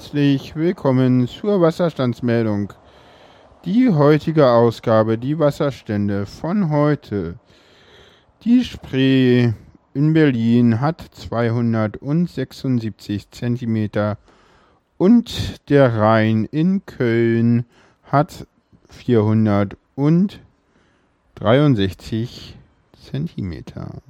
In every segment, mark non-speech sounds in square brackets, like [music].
Herzlich willkommen zur Wasserstandsmeldung. Die heutige Ausgabe, die Wasserstände von heute. Die Spree in Berlin hat 276 Zentimeter und der Rhein in Köln hat 463 Zentimeter.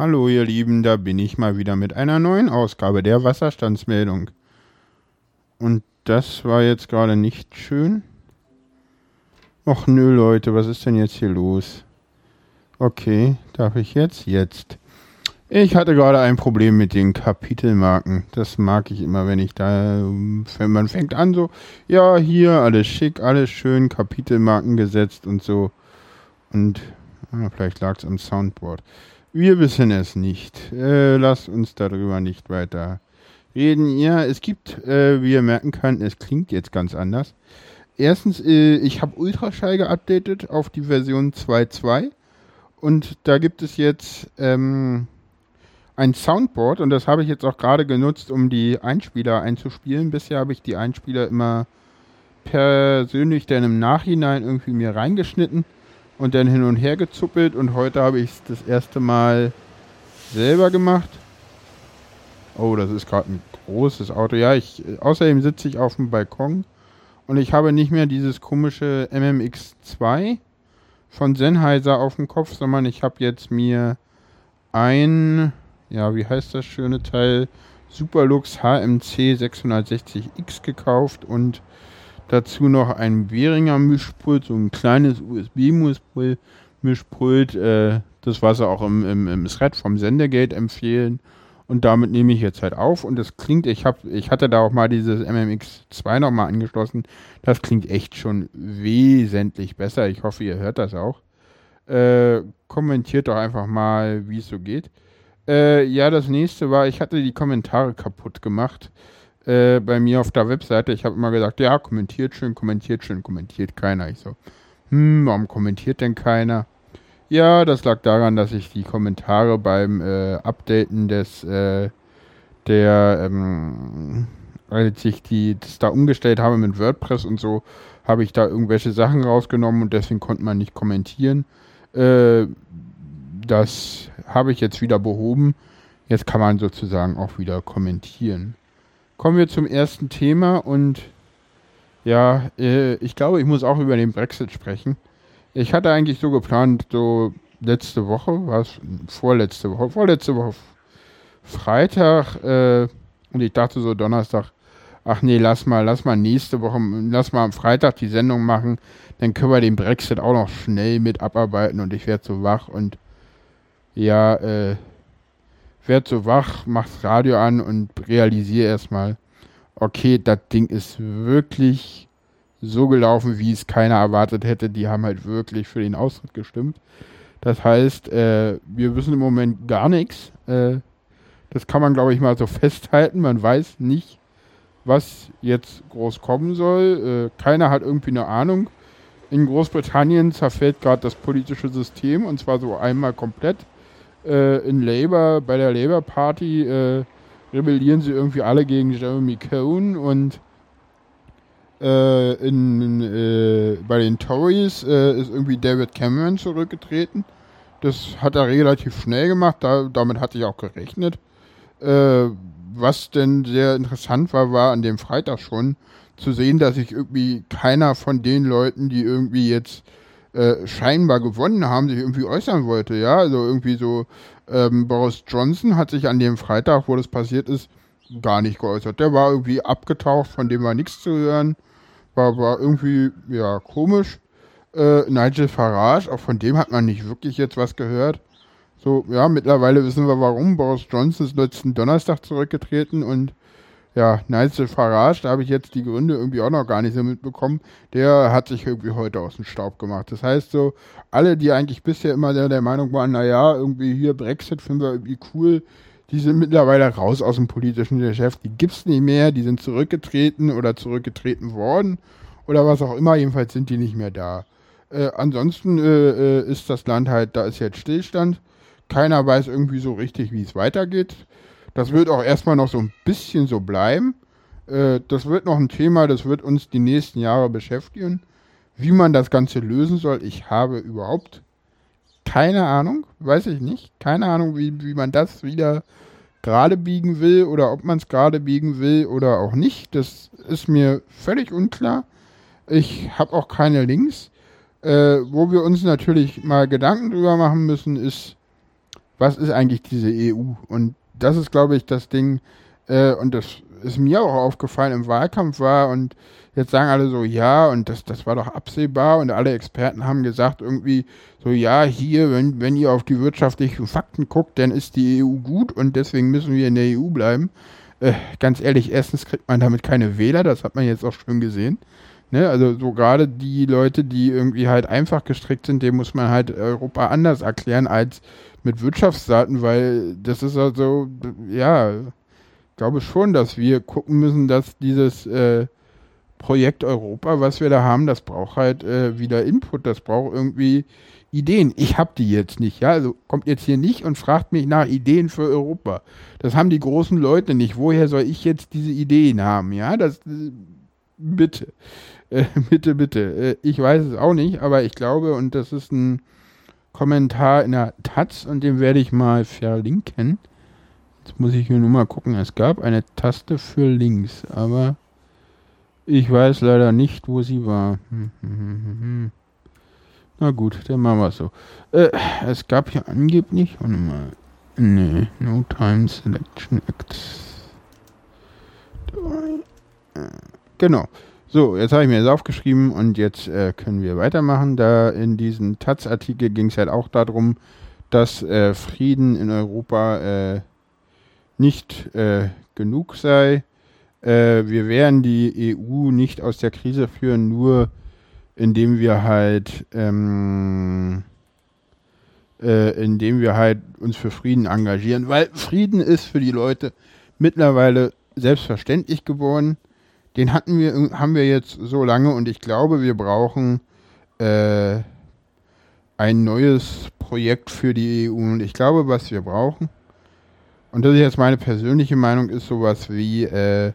Hallo ihr Lieben, da bin ich mal wieder mit einer neuen Ausgabe der Wasserstandsmeldung. Und das war jetzt gerade nicht schön. Och nö Leute, was ist denn jetzt hier los? Okay, darf ich jetzt? Jetzt. Ich hatte gerade ein Problem mit den Kapitelmarken. Das mag ich immer, wenn ich da, wenn man fängt an so, ja, hier alles schick, alles schön, Kapitelmarken gesetzt und so. Und ah, vielleicht lag es am Soundboard. Wir wissen es nicht. Äh, lasst uns darüber nicht weiter reden. Ja, es gibt, äh, wie ihr merken könnt, es klingt jetzt ganz anders. Erstens, äh, ich habe Ultraschall geupdatet auf die Version 2.2 und da gibt es jetzt ähm, ein Soundboard und das habe ich jetzt auch gerade genutzt, um die Einspieler einzuspielen. Bisher habe ich die Einspieler immer persönlich dann im Nachhinein irgendwie mir reingeschnitten und dann hin und her gezuppelt und heute habe ich es das erste Mal selber gemacht. Oh, das ist gerade ein großes Auto. Ja, ich außerdem sitze ich auf dem Balkon und ich habe nicht mehr dieses komische MMX2 von Sennheiser auf dem Kopf, sondern ich habe jetzt mir ein, ja, wie heißt das schöne Teil? Superlux HMC 660X gekauft und Dazu noch ein Behringer Mischpult, so ein kleines USB-Mischpult, äh, das was sie auch im, im, im Thread vom Sendegate empfehlen. Und damit nehme ich jetzt halt auf und das klingt, ich habe, ich hatte da auch mal dieses MMX2 nochmal angeschlossen. Das klingt echt schon wesentlich besser. Ich hoffe, ihr hört das auch. Äh, kommentiert doch einfach mal, wie es so geht. Äh, ja, das nächste war, ich hatte die Kommentare kaputt gemacht äh, bei mir auf der Webseite. Ich habe immer gesagt, ja, kommentiert schön, kommentiert schön, kommentiert keiner. Ich so, hm, warum kommentiert denn keiner? Ja, das lag daran, dass ich die Kommentare beim äh, Updaten des äh, der ähm, als ich die das da umgestellt habe mit WordPress und so, habe ich da irgendwelche Sachen rausgenommen und deswegen konnte man nicht kommentieren. Äh, das habe ich jetzt wieder behoben. Jetzt kann man sozusagen auch wieder kommentieren. Kommen wir zum ersten Thema und ja, äh, ich glaube, ich muss auch über den Brexit sprechen. Ich hatte eigentlich so geplant, so letzte Woche, war es vorletzte Woche, vorletzte Woche Freitag äh, und ich dachte so Donnerstag, ach nee, lass mal, lass mal nächste Woche, lass mal am Freitag die Sendung machen, dann können wir den Brexit auch noch schnell mit abarbeiten und ich werde so wach und ja, äh, werd so wach, mach's Radio an und realisiere erstmal, okay, das Ding ist wirklich so gelaufen, wie es keiner erwartet hätte. Die haben halt wirklich für den Austritt gestimmt. Das heißt, äh, wir wissen im Moment gar nichts. Äh, das kann man, glaube ich, mal so festhalten. Man weiß nicht, was jetzt groß kommen soll. Äh, keiner hat irgendwie eine Ahnung. In Großbritannien zerfällt gerade das politische System und zwar so einmal komplett äh, in Labour, bei der Labour Party äh, rebellieren sie irgendwie alle gegen Jeremy Cohn und äh, in, äh, bei den Tories äh, ist irgendwie David Cameron zurückgetreten. Das hat er relativ schnell gemacht, da, damit hatte ich auch gerechnet. Äh, was denn sehr interessant war, war an dem Freitag schon zu sehen, dass sich irgendwie keiner von den Leuten, die irgendwie jetzt äh, scheinbar gewonnen haben, sich irgendwie äußern wollte. Ja, also irgendwie so, ähm, Boris Johnson hat sich an dem Freitag, wo das passiert ist, gar nicht geäußert. Der war irgendwie abgetaucht, von dem war nichts zu hören. War, war irgendwie, ja, komisch. Äh, Nigel Farage, auch von dem hat man nicht wirklich jetzt was gehört. So, ja, mittlerweile wissen wir warum. Boris Johnson ist letzten Donnerstag zurückgetreten und ja, Nigel Farage, da habe ich jetzt die Gründe irgendwie auch noch gar nicht so mitbekommen, der hat sich irgendwie heute aus dem Staub gemacht. Das heißt so, alle, die eigentlich bisher immer der, der Meinung waren, naja, irgendwie hier Brexit finden wir irgendwie cool, die sind mittlerweile raus aus dem politischen Geschäft, die gibt es nicht mehr, die sind zurückgetreten oder zurückgetreten worden oder was auch immer, jedenfalls sind die nicht mehr da. Äh, ansonsten äh, äh ist das Land halt, da ist jetzt Stillstand, keiner weiß irgendwie so richtig, wie es weitergeht. Das wird auch erstmal noch so ein bisschen so bleiben. Äh, das wird noch ein Thema, das wird uns die nächsten Jahre beschäftigen. Wie man das Ganze lösen soll, ich habe überhaupt keine Ahnung, weiß ich nicht. Keine Ahnung, wie, wie man das wieder gerade biegen will oder ob man es gerade biegen will oder auch nicht. Das ist mir völlig unklar. Ich habe auch keine Links. Äh, wo wir uns natürlich mal Gedanken drüber machen müssen, ist, was ist eigentlich diese EU? Und das ist, glaube ich, das Ding, äh, und das ist mir auch aufgefallen im Wahlkampf war und jetzt sagen alle so, ja, und das, das war doch absehbar und alle Experten haben gesagt irgendwie so, ja, hier, wenn, wenn ihr auf die wirtschaftlichen Fakten guckt, dann ist die EU gut und deswegen müssen wir in der EU bleiben. Äh, ganz ehrlich, erstens kriegt man damit keine Wähler, das hat man jetzt auch schon gesehen. Ne? Also so gerade die Leute, die irgendwie halt einfach gestrickt sind, dem muss man halt Europa anders erklären als mit Wirtschaftsdaten, weil das ist also, ja, ich glaube schon, dass wir gucken müssen, dass dieses äh, Projekt Europa, was wir da haben, das braucht halt äh, wieder Input, das braucht irgendwie Ideen. Ich habe die jetzt nicht, ja, also kommt jetzt hier nicht und fragt mich nach Ideen für Europa. Das haben die großen Leute nicht. Woher soll ich jetzt diese Ideen haben, ja? Das bitte. [laughs] Äh, bitte, bitte. Äh, ich weiß es auch nicht, aber ich glaube, und das ist ein Kommentar in der Taz und den werde ich mal verlinken. Jetzt muss ich hier nur mal gucken. Es gab eine Taste für Links, aber ich weiß leider nicht, wo sie war. Hm, hm, hm, Na gut, dann machen wir es so. Äh, es gab hier angeblich, warte mal. Nee, No Time Selection Acts. Genau. So, jetzt habe ich mir das aufgeschrieben und jetzt äh, können wir weitermachen. Da in diesem Taz-Artikel ging es halt auch darum, dass äh, Frieden in Europa äh, nicht äh, genug sei. Äh, wir werden die EU nicht aus der Krise führen, nur indem wir halt ähm, äh, indem wir halt uns für Frieden engagieren, weil Frieden ist für die Leute mittlerweile selbstverständlich geworden den hatten wir, haben wir jetzt so lange und ich glaube, wir brauchen äh, ein neues Projekt für die EU. Und ich glaube, was wir brauchen, und das ist jetzt meine persönliche Meinung, ist sowas wie äh,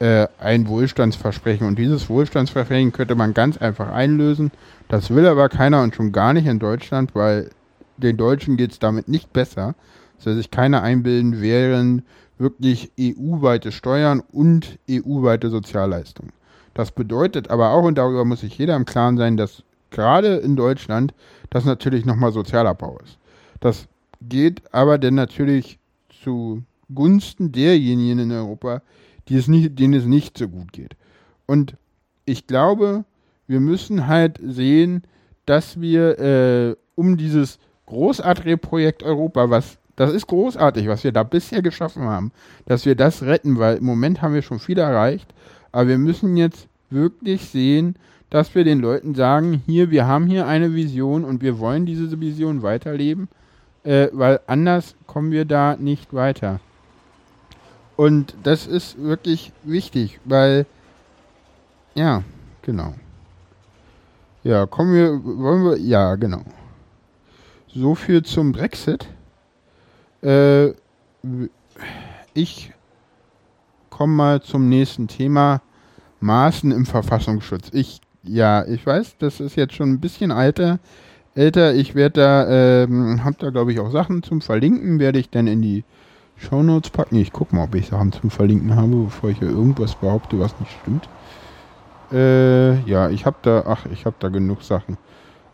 äh, ein Wohlstandsversprechen. Und dieses Wohlstandsversprechen könnte man ganz einfach einlösen. Das will aber keiner und schon gar nicht in Deutschland, weil den Deutschen geht es damit nicht besser. Soll sich keiner einbilden, während wirklich EU-weite Steuern und EU-weite Sozialleistungen. Das bedeutet aber auch, und darüber muss sich jeder im Klaren sein, dass gerade in Deutschland das natürlich nochmal Sozialabbau ist. Das geht aber dann natürlich zugunsten derjenigen in Europa, die es nicht, denen es nicht so gut geht. Und ich glaube, wir müssen halt sehen, dass wir äh, um dieses großartige Projekt Europa, was das ist großartig, was wir da bisher geschaffen haben, dass wir das retten, weil im Moment haben wir schon viel erreicht, aber wir müssen jetzt wirklich sehen, dass wir den Leuten sagen, hier, wir haben hier eine Vision und wir wollen diese Vision weiterleben, äh, weil anders kommen wir da nicht weiter. Und das ist wirklich wichtig, weil, ja, genau. Ja, kommen wir, wollen wir, ja, genau. So viel zum Brexit. Äh, ich komme mal zum nächsten Thema. Maßen im Verfassungsschutz. Ich, ja, ich weiß, das ist jetzt schon ein bisschen alter, älter. Ich werde da, ähm, hab da glaube ich auch Sachen zum Verlinken, werde ich dann in die Shownotes packen. Ich gucke mal, ob ich Sachen zum Verlinken habe, bevor ich hier irgendwas behaupte, was nicht stimmt. Äh, ja, ich habe da, ach, ich habe da genug Sachen.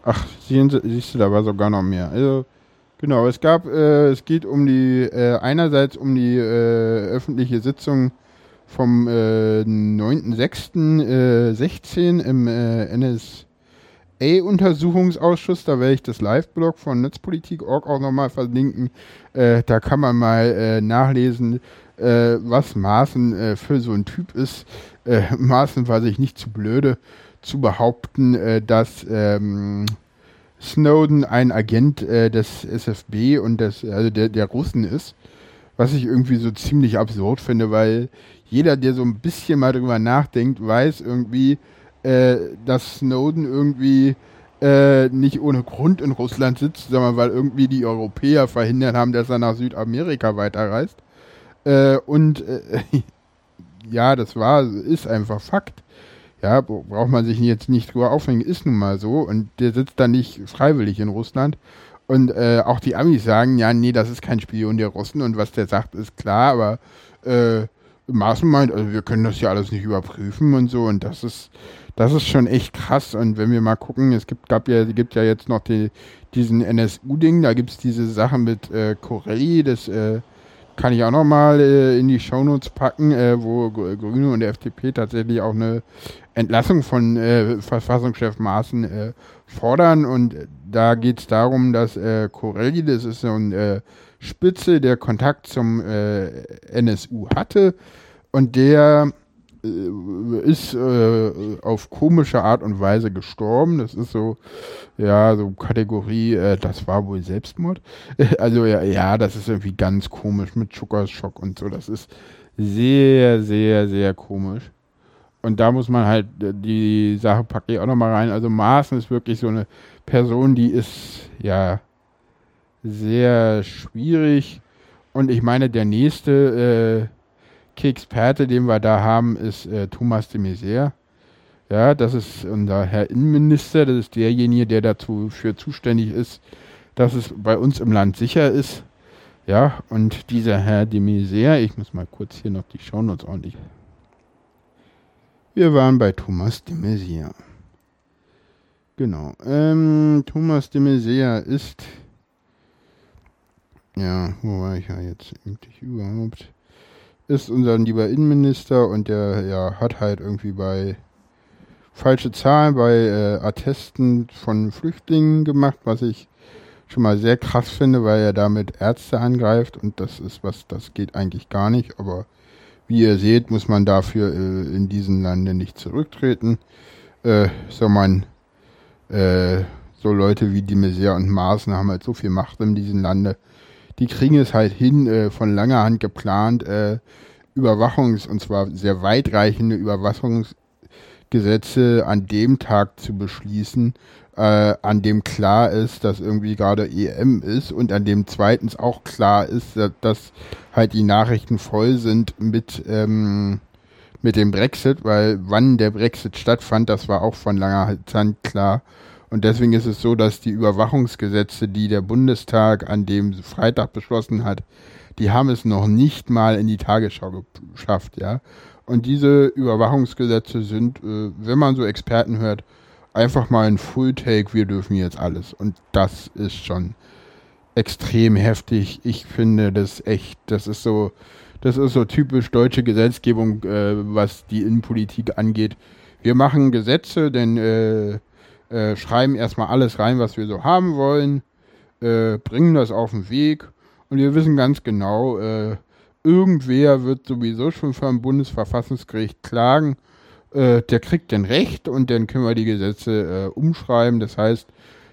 Ach, siehst du, da war sogar noch mehr. Also, Genau, es gab, äh, es geht um die, äh, einerseits um die äh, öffentliche Sitzung vom äh, 9.6.16 äh, im äh, NSA-Untersuchungsausschuss. Da werde ich das Live-Blog von Netzpolitik.org auch nochmal verlinken. Äh, da kann man mal nachlesen, was Maaßen für so ein Typ ist. [laughs] Maaßen war sich nicht zu blöde zu behaupten, dass ähm, Snowden ein Agent äh, des SFB und des, also der, der Russen ist. Was ich irgendwie so ziemlich absurd finde, weil jeder, der so ein bisschen mal drüber nachdenkt, weiß irgendwie, äh, dass Snowden irgendwie äh, nicht ohne Grund in Russland sitzt, sondern weil irgendwie die Europäer verhindert haben, dass er nach Südamerika weiterreist. Äh, und äh, [laughs] ja, das war, ist einfach Fakt. Ja, braucht man sich jetzt nicht drüber aufhängen, ist nun mal so. Und der sitzt da nicht freiwillig in Russland. Und äh, auch die Amis sagen, ja, nee, das ist kein Spion der Russen und was der sagt, ist klar, aber äh, Maaßen meint, also wir können das ja alles nicht überprüfen und so und das ist, das ist schon echt krass. Und wenn wir mal gucken, es gibt, gab ja, gibt ja jetzt noch die, diesen NSU-Ding, da gibt es diese Sache mit äh, Corelli, das äh, kann ich auch noch mal äh, in die Shownotes packen, äh, wo Grüne und der FDP tatsächlich auch eine Entlassung von äh, Verfassungschef Maaßen äh, fordern. Und da geht es darum, dass äh, Corelli, das ist so ein äh, Spitze, der Kontakt zum äh, NSU hatte und der ist äh, auf komische Art und Weise gestorben. Das ist so, ja, so Kategorie, äh, das war wohl Selbstmord. [laughs] also ja, ja, das ist irgendwie ganz komisch mit Zuckerschock und so. Das ist sehr, sehr, sehr komisch. Und da muss man halt, äh, die Sache packe ich auch nochmal rein. Also Maaßen ist wirklich so eine Person, die ist, ja, sehr schwierig. Und ich meine, der nächste äh, Experte, den wir da haben, ist äh, Thomas de Maizière. Ja, das ist unser Herr Innenminister. Das ist derjenige, der dazu für zuständig ist, dass es bei uns im Land sicher ist. Ja, und dieser Herr de Maizière, ich muss mal kurz hier noch die Shownotes ordentlich. Wir waren bei Thomas de Maizière. Genau. Ähm, Thomas de Maizière ist ja, wo war ich ja jetzt eigentlich überhaupt? Ist unser lieber Innenminister und der ja, hat halt irgendwie bei falsche Zahlen bei äh, Attesten von Flüchtlingen gemacht, was ich schon mal sehr krass finde, weil er damit Ärzte angreift und das ist was, das geht eigentlich gar nicht, aber wie ihr seht, muss man dafür äh, in diesen Lande nicht zurücktreten. Äh, so man, äh, so Leute wie die Messier und Maaßen haben halt so viel Macht in diesem Lande, die kriegen es halt hin, äh, von langer Hand geplant, äh, Überwachungs- und zwar sehr weitreichende Überwachungsgesetze an dem Tag zu beschließen, äh, an dem klar ist, dass irgendwie gerade EM ist und an dem zweitens auch klar ist, dass, dass halt die Nachrichten voll sind mit, ähm, mit dem Brexit, weil wann der Brexit stattfand, das war auch von langer Hand klar. Und deswegen ist es so, dass die Überwachungsgesetze, die der Bundestag an dem Freitag beschlossen hat, die haben es noch nicht mal in die Tagesschau geschafft, ja. Und diese Überwachungsgesetze sind, äh, wenn man so Experten hört, einfach mal ein Full-Take, wir dürfen jetzt alles. Und das ist schon extrem heftig. Ich finde das echt, das ist so, das ist so typisch deutsche Gesetzgebung, äh, was die Innenpolitik angeht. Wir machen Gesetze, denn äh, äh, schreiben erstmal alles rein, was wir so haben wollen, äh, bringen das auf den Weg und wir wissen ganz genau, äh, irgendwer wird sowieso schon vom Bundesverfassungsgericht klagen, äh, der kriegt dann Recht und dann können wir die Gesetze äh, umschreiben. Das heißt,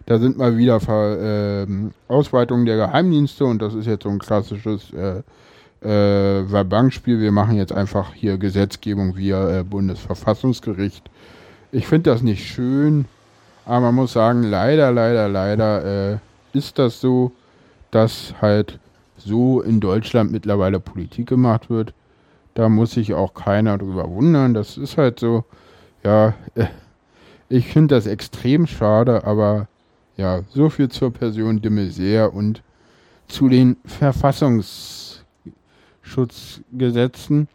da sind mal wieder Ver, ähm, Ausweitungen der Geheimdienste und das ist jetzt so ein klassisches äh, Verbankspiel. Wir machen jetzt einfach hier Gesetzgebung via äh, Bundesverfassungsgericht. Ich finde das nicht schön. Aber man muss sagen, leider, leider, leider äh, ist das so, dass halt so in Deutschland mittlerweile Politik gemacht wird. Da muss sich auch keiner drüber wundern. Das ist halt so, ja, äh, ich finde das extrem schade, aber ja, so viel zur Person de Maizière und zu den Verfassungsschutzgesetzen.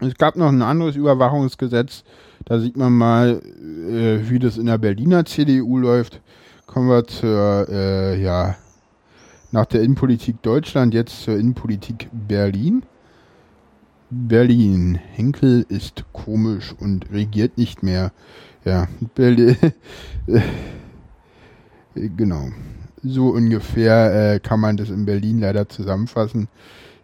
Es gab noch ein anderes Überwachungsgesetz, da sieht man mal, äh, wie das in der Berliner CDU läuft. Kommen wir zur, äh, ja, nach der Innenpolitik Deutschland, jetzt zur Innenpolitik Berlin. Berlin. Henkel ist komisch und regiert nicht mehr. Ja, Berlin. [laughs] genau. So ungefähr äh, kann man das in Berlin leider zusammenfassen.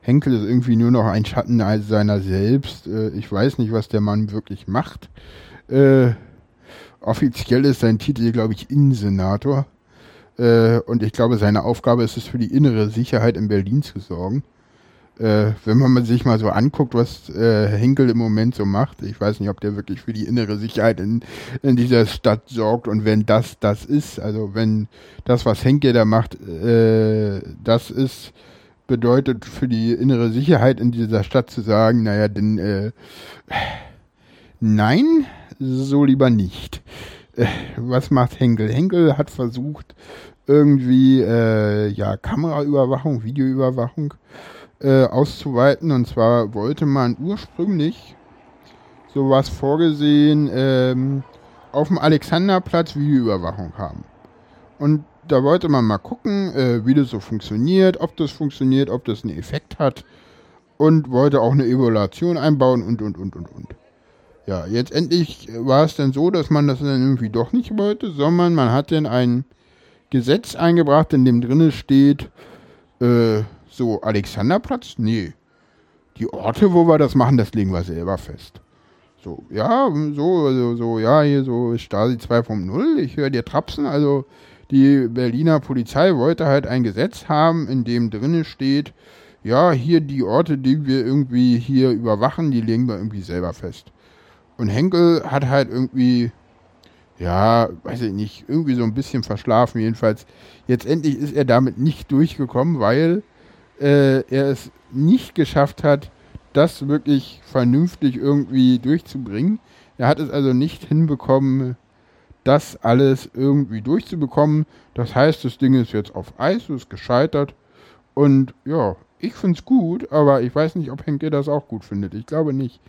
Henkel ist irgendwie nur noch ein Schatten seiner selbst. Äh, ich weiß nicht, was der Mann wirklich macht. Äh, offiziell ist sein Titel, glaube ich, Innensenator. Äh, und ich glaube, seine Aufgabe ist es, für die innere Sicherheit in Berlin zu sorgen. Wenn man sich mal so anguckt, was Henkel im Moment so macht, ich weiß nicht, ob der wirklich für die innere Sicherheit in, in dieser Stadt sorgt und wenn das das ist, also wenn das, was Henkel da macht, das ist, bedeutet für die innere Sicherheit in dieser Stadt zu sagen, naja, denn äh, nein, so lieber nicht. Äh, was macht Henkel? Henkel hat versucht, irgendwie äh, ja Kameraüberwachung, Videoüberwachung äh, auszuweiten. Und zwar wollte man ursprünglich sowas vorgesehen ähm, auf dem Alexanderplatz Videoüberwachung haben. Und da wollte man mal gucken, äh, wie das so funktioniert, ob das funktioniert, ob das einen Effekt hat und wollte auch eine Evaluation einbauen und und und und und. Ja, jetzt endlich war es dann so, dass man das dann irgendwie doch nicht wollte, sondern man hat dann ein Gesetz eingebracht, in dem drinne steht, äh, so Alexanderplatz? Nee. Die Orte, wo wir das machen, das legen wir selber fest. So, ja, so, so, so, ja, hier so Stasi 2.0, ich höre dir trapsen, also die Berliner Polizei wollte halt ein Gesetz haben, in dem drinne steht, ja, hier die Orte, die wir irgendwie hier überwachen, die legen wir irgendwie selber fest. Und Henkel hat halt irgendwie, ja, weiß ich nicht, irgendwie so ein bisschen verschlafen. Jedenfalls, jetzt endlich ist er damit nicht durchgekommen, weil äh, er es nicht geschafft hat, das wirklich vernünftig irgendwie durchzubringen. Er hat es also nicht hinbekommen, das alles irgendwie durchzubekommen. Das heißt, das Ding ist jetzt auf Eis, ist gescheitert. Und ja, ich finde es gut, aber ich weiß nicht, ob Henkel das auch gut findet. Ich glaube nicht.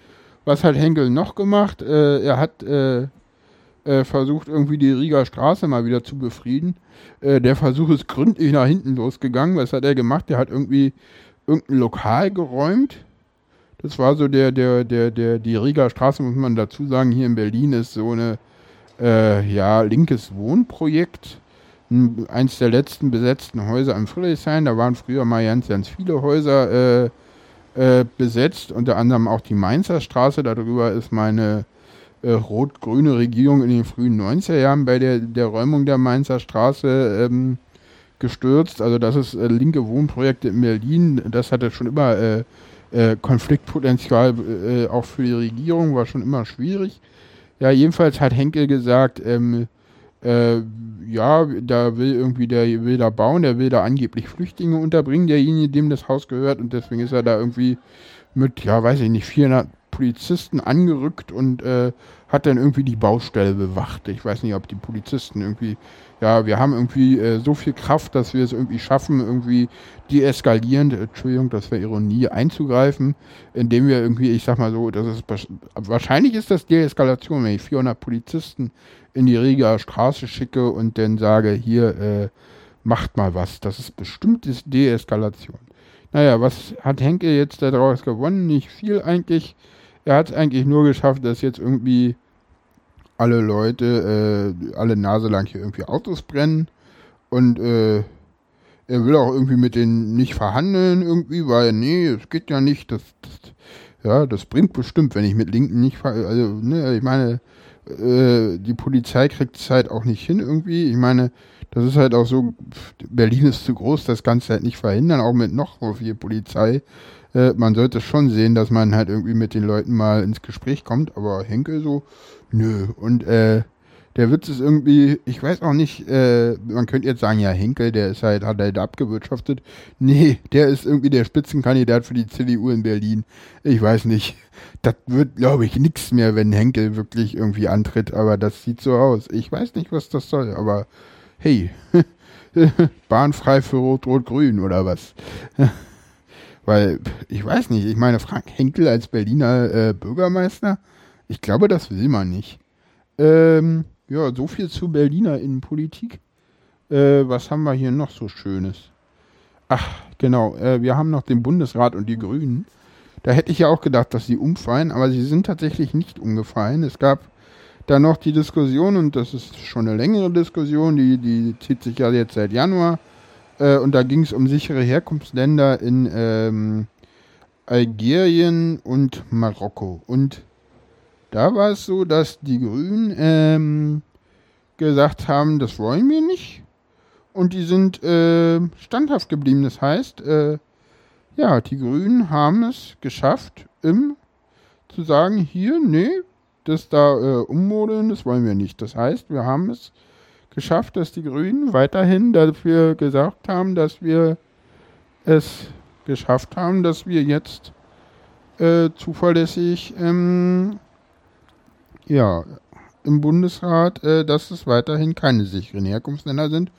Was hat Henkel noch gemacht? Äh, er hat äh, äh, versucht, irgendwie die Rieger Straße mal wieder zu befrieden. Äh, der Versuch ist gründlich nach hinten losgegangen. Was hat er gemacht? Der hat irgendwie irgendein Lokal geräumt. Das war so der, der, der, der, die Rieger Straße, muss man dazu sagen, hier in Berlin ist so eine, äh, ja, linkes Wohnprojekt. Eins der letzten besetzten Häuser am Friedrichshain. Da waren früher mal ganz, ganz viele Häuser äh, äh, besetzt, unter anderem auch die Mainzer Straße. Darüber ist meine äh, rot-grüne Regierung in den frühen 90er Jahren bei der, der Räumung der Mainzer Straße ähm, gestürzt. Also das ist äh, linke Wohnprojekte in Berlin. Das hatte schon immer äh, äh, Konfliktpotenzial, äh, auch für die Regierung, war schon immer schwierig. Ja, jedenfalls hat Henkel gesagt, ähm, äh, ja, da will irgendwie, der will da bauen, der will da angeblich Flüchtlinge unterbringen, derjenige, dem das Haus gehört und deswegen ist er da irgendwie mit, ja, weiß ich nicht, 400 Polizisten angerückt und äh, hat dann irgendwie die Baustelle bewacht. Ich weiß nicht, ob die Polizisten irgendwie, ja, wir haben irgendwie äh, so viel Kraft, dass wir es irgendwie schaffen, irgendwie deeskalierend, Entschuldigung, das wäre Ironie, einzugreifen, indem wir irgendwie, ich sag mal so, das ist, wahrscheinlich ist das Deeskalation, wenn ich 400 Polizisten in die Rieger Straße schicke und dann sage, hier, äh, macht mal was. Das ist bestimmt Deeskalation. Naja, was hat Henke jetzt daraus gewonnen? Nicht viel eigentlich. Er hat es eigentlich nur geschafft, dass jetzt irgendwie alle Leute, äh, alle Nase lang hier irgendwie Autos brennen. Und äh, er will auch irgendwie mit denen nicht verhandeln irgendwie, weil, nee, es geht ja nicht. Das, das, ja, das bringt bestimmt, wenn ich mit Linken nicht verhandle. Also, ne, ich meine, äh, die Polizei kriegt es halt auch nicht hin irgendwie. Ich meine, das ist halt auch so, Berlin ist zu groß, das Ganze halt nicht verhindern, auch mit noch so viel Polizei. Äh, man sollte schon sehen, dass man halt irgendwie mit den Leuten mal ins Gespräch kommt, aber Henkel so, nö. Und äh, der Witz ist irgendwie, ich weiß auch nicht, äh, man könnte jetzt sagen, ja, Henkel, der ist halt, hat halt abgewirtschaftet. Nee, der ist irgendwie der Spitzenkandidat für die CDU in Berlin. Ich weiß nicht. Das wird, glaube ich, nichts mehr, wenn Henkel wirklich irgendwie antritt, aber das sieht so aus. Ich weiß nicht, was das soll, aber hey, [laughs] bahnfrei für Rot-Rot-Grün oder was? [laughs] Weil, ich weiß nicht, ich meine, Frank Henkel als Berliner äh, Bürgermeister, ich glaube, das will man nicht. Ähm, ja, so viel zu Berliner Innenpolitik. Äh, was haben wir hier noch so Schönes? Ach, genau, äh, wir haben noch den Bundesrat und die Grünen. Da hätte ich ja auch gedacht, dass sie umfallen, aber sie sind tatsächlich nicht umgefallen. Es gab da noch die Diskussion, und das ist schon eine längere Diskussion, die, die zieht sich ja jetzt seit Januar, äh, und da ging es um sichere Herkunftsländer in, ähm, Algerien und Marokko. Und da war es so, dass die Grünen ähm, gesagt haben, das wollen wir nicht. Und die sind äh, standhaft geblieben. Das heißt, äh, ja, die Grünen haben es geschafft, im zu sagen, hier, nee, das da äh, ummodeln, das wollen wir nicht. Das heißt, wir haben es geschafft, dass die Grünen weiterhin dafür gesagt haben, dass wir es geschafft haben, dass wir jetzt äh, zuverlässig ähm, ja, im Bundesrat, äh, dass es weiterhin keine sicheren Herkunftsländer sind.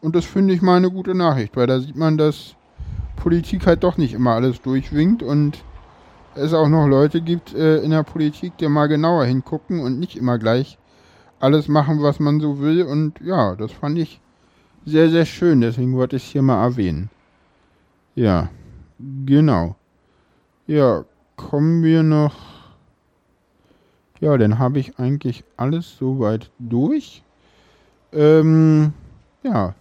Und das finde ich mal eine gute Nachricht, weil da sieht man, dass Politik halt doch nicht immer alles durchwinkt und es auch noch Leute gibt äh, in der Politik, die mal genauer hingucken und nicht immer gleich alles machen, was man so will. Und ja, das fand ich sehr, sehr schön. Deswegen wollte ich es hier mal erwähnen. Ja, genau. Ja, kommen wir noch. Ja, dann habe ich eigentlich alles soweit durch. Ähm, ja,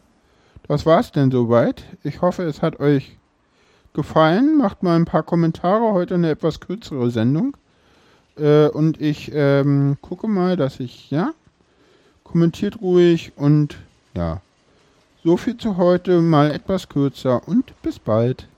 das war's denn soweit. Ich hoffe, es hat euch gefallen. Macht mal ein paar Kommentare. Heute eine etwas kürzere Sendung. Äh, und ich ähm, gucke mal, dass ich, ja, kommentiert ruhig und ja, so viel zu heute, mal etwas kürzer und bis bald.